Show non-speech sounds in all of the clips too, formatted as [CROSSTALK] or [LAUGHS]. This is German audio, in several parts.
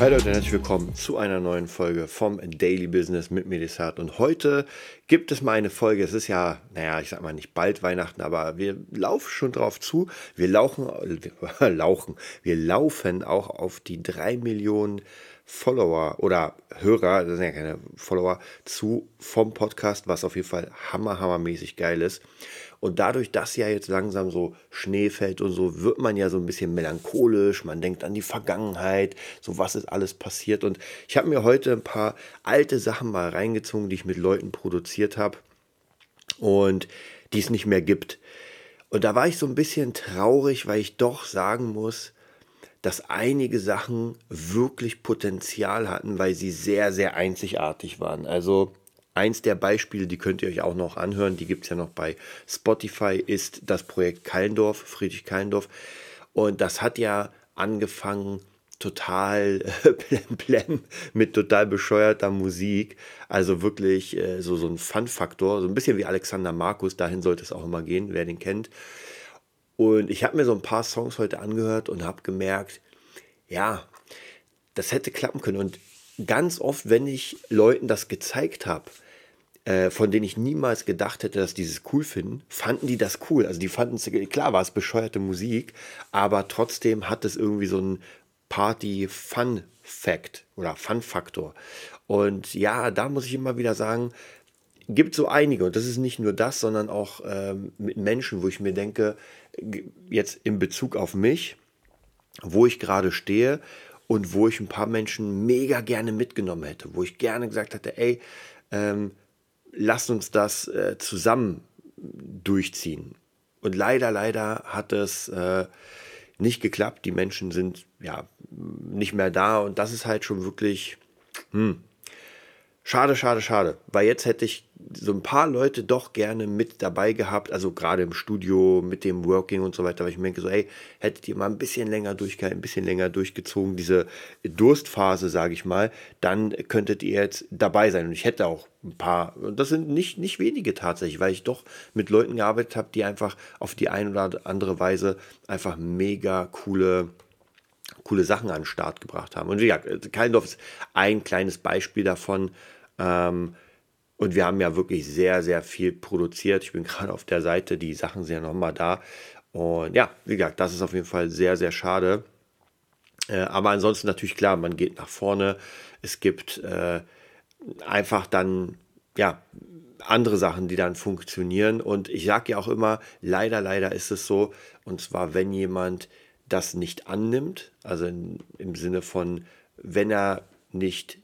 Hi Leute, herzlich willkommen zu einer neuen Folge vom Daily Business mit Medisat. Und heute gibt es mal eine Folge. Es ist ja, naja, ich sag mal nicht bald Weihnachten, aber wir laufen schon drauf zu. Wir lauchen, wir, [LAUGHS] lauchen, wir laufen auch auf die drei Millionen Follower oder Hörer, das sind ja keine Follower, zu vom Podcast, was auf jeden Fall hammer, hammermäßig geil ist. Und dadurch, dass ja jetzt langsam so Schnee fällt und so, wird man ja so ein bisschen melancholisch. Man denkt an die Vergangenheit, so was ist alles passiert. Und ich habe mir heute ein paar alte Sachen mal reingezogen, die ich mit Leuten produziert habe und die es nicht mehr gibt. Und da war ich so ein bisschen traurig, weil ich doch sagen muss, dass einige Sachen wirklich Potenzial hatten, weil sie sehr, sehr einzigartig waren. Also eins der Beispiele, die könnt ihr euch auch noch anhören, die gibt es ja noch bei Spotify, ist das Projekt Kallendorf, Friedrich Kallendorf. Und das hat ja angefangen total äh, [LAUGHS] blem, blem, mit total bescheuerter Musik. Also wirklich äh, so, so ein Fun-Faktor, so ein bisschen wie Alexander Markus, dahin sollte es auch immer gehen, wer den kennt. Und ich habe mir so ein paar Songs heute angehört und habe gemerkt, ja, das hätte klappen können. Und ganz oft, wenn ich Leuten das gezeigt habe, äh, von denen ich niemals gedacht hätte, dass die es cool finden, fanden die das cool. Also die fanden es, klar war es bescheuerte Musik, aber trotzdem hat es irgendwie so einen Party-Fun-Fact oder Fun-Faktor. Und ja, da muss ich immer wieder sagen, gibt so einige, und das ist nicht nur das, sondern auch ähm, mit Menschen, wo ich mir denke, jetzt in Bezug auf mich, wo ich gerade stehe und wo ich ein paar Menschen mega gerne mitgenommen hätte, wo ich gerne gesagt hätte, ey, ähm, lass uns das äh, zusammen durchziehen. Und leider, leider hat es äh, nicht geklappt. Die Menschen sind ja nicht mehr da und das ist halt schon wirklich hm, schade, schade, schade. Weil jetzt hätte ich so ein paar Leute doch gerne mit dabei gehabt, also gerade im Studio mit dem Working und so weiter, weil ich mir denke so, ey, hättet ihr mal ein bisschen länger durchgehalten, ein bisschen länger durchgezogen, diese Durstphase, sage ich mal, dann könntet ihr jetzt dabei sein und ich hätte auch ein paar, und das sind nicht, nicht wenige tatsächlich, weil ich doch mit Leuten gearbeitet habe, die einfach auf die eine oder andere Weise einfach mega coole coole Sachen an den Start gebracht haben. Und wie gesagt, Kallendorf ist ein kleines Beispiel davon, ähm, und wir haben ja wirklich sehr, sehr viel produziert. Ich bin gerade auf der Seite, die Sachen sind ja nochmal da. Und ja, wie gesagt, das ist auf jeden Fall sehr, sehr schade. Äh, aber ansonsten natürlich klar, man geht nach vorne. Es gibt äh, einfach dann, ja, andere Sachen, die dann funktionieren. Und ich sage ja auch immer, leider, leider ist es so. Und zwar, wenn jemand das nicht annimmt, also in, im Sinne von, wenn er nicht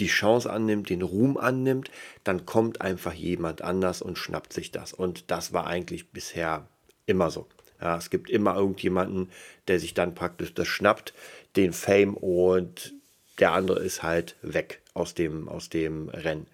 die Chance annimmt, den Ruhm annimmt, dann kommt einfach jemand anders und schnappt sich das. Und das war eigentlich bisher immer so. Ja, es gibt immer irgendjemanden, der sich dann praktisch das schnappt, den Fame und der andere ist halt weg aus dem, aus dem Rennen.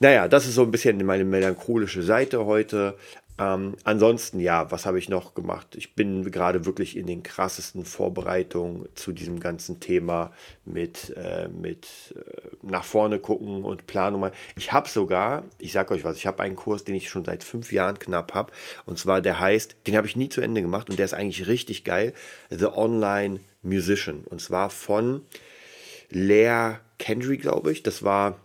Naja, das ist so ein bisschen meine melancholische Seite heute. Ähm, ansonsten, ja, was habe ich noch gemacht? Ich bin gerade wirklich in den krassesten Vorbereitungen zu diesem ganzen Thema mit, äh, mit äh, nach vorne gucken und Planung. Ich habe sogar, ich sage euch was, ich habe einen Kurs, den ich schon seit fünf Jahren knapp habe. Und zwar, der heißt, den habe ich nie zu Ende gemacht und der ist eigentlich richtig geil. The Online Musician. Und zwar von Lea Kendry, glaube ich. Das war,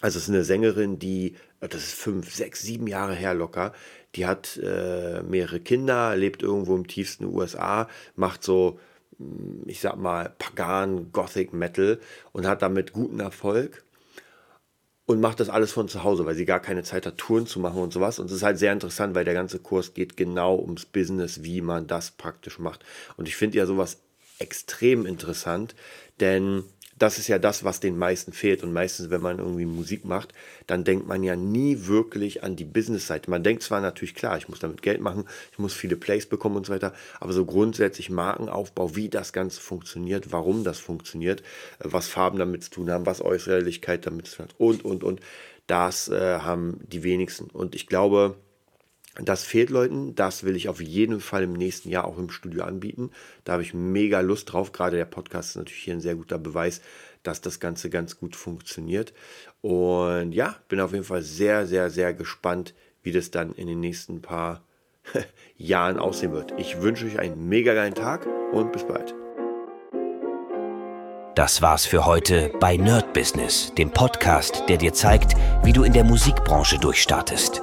also es ist eine Sängerin, die, das ist fünf, sechs, sieben Jahre her locker die hat äh, mehrere Kinder, lebt irgendwo im tiefsten USA, macht so, hm, ich sag mal, Pagan, Gothic Metal und hat damit guten Erfolg und macht das alles von zu Hause, weil sie gar keine Zeit hat, Touren zu machen und sowas. Und es ist halt sehr interessant, weil der ganze Kurs geht genau ums Business, wie man das praktisch macht. Und ich finde ja sowas extrem interessant, denn das ist ja das, was den meisten fehlt. Und meistens, wenn man irgendwie Musik macht, dann denkt man ja nie wirklich an die Business-Seite. Man denkt zwar natürlich, klar, ich muss damit Geld machen, ich muss viele Plays bekommen und so weiter, aber so grundsätzlich Markenaufbau, wie das Ganze funktioniert, warum das funktioniert, was Farben damit zu tun haben, was Äußerlichkeit damit zu tun hat und, und, und. Das äh, haben die wenigsten. Und ich glaube, das fehlt Leuten. Das will ich auf jeden Fall im nächsten Jahr auch im Studio anbieten. Da habe ich mega Lust drauf. Gerade der Podcast ist natürlich hier ein sehr guter Beweis, dass das Ganze ganz gut funktioniert. Und ja, bin auf jeden Fall sehr, sehr, sehr gespannt, wie das dann in den nächsten paar [LAUGHS] Jahren aussehen wird. Ich wünsche euch einen mega geilen Tag und bis bald. Das war's für heute bei Nerd Business, dem Podcast, der dir zeigt, wie du in der Musikbranche durchstartest.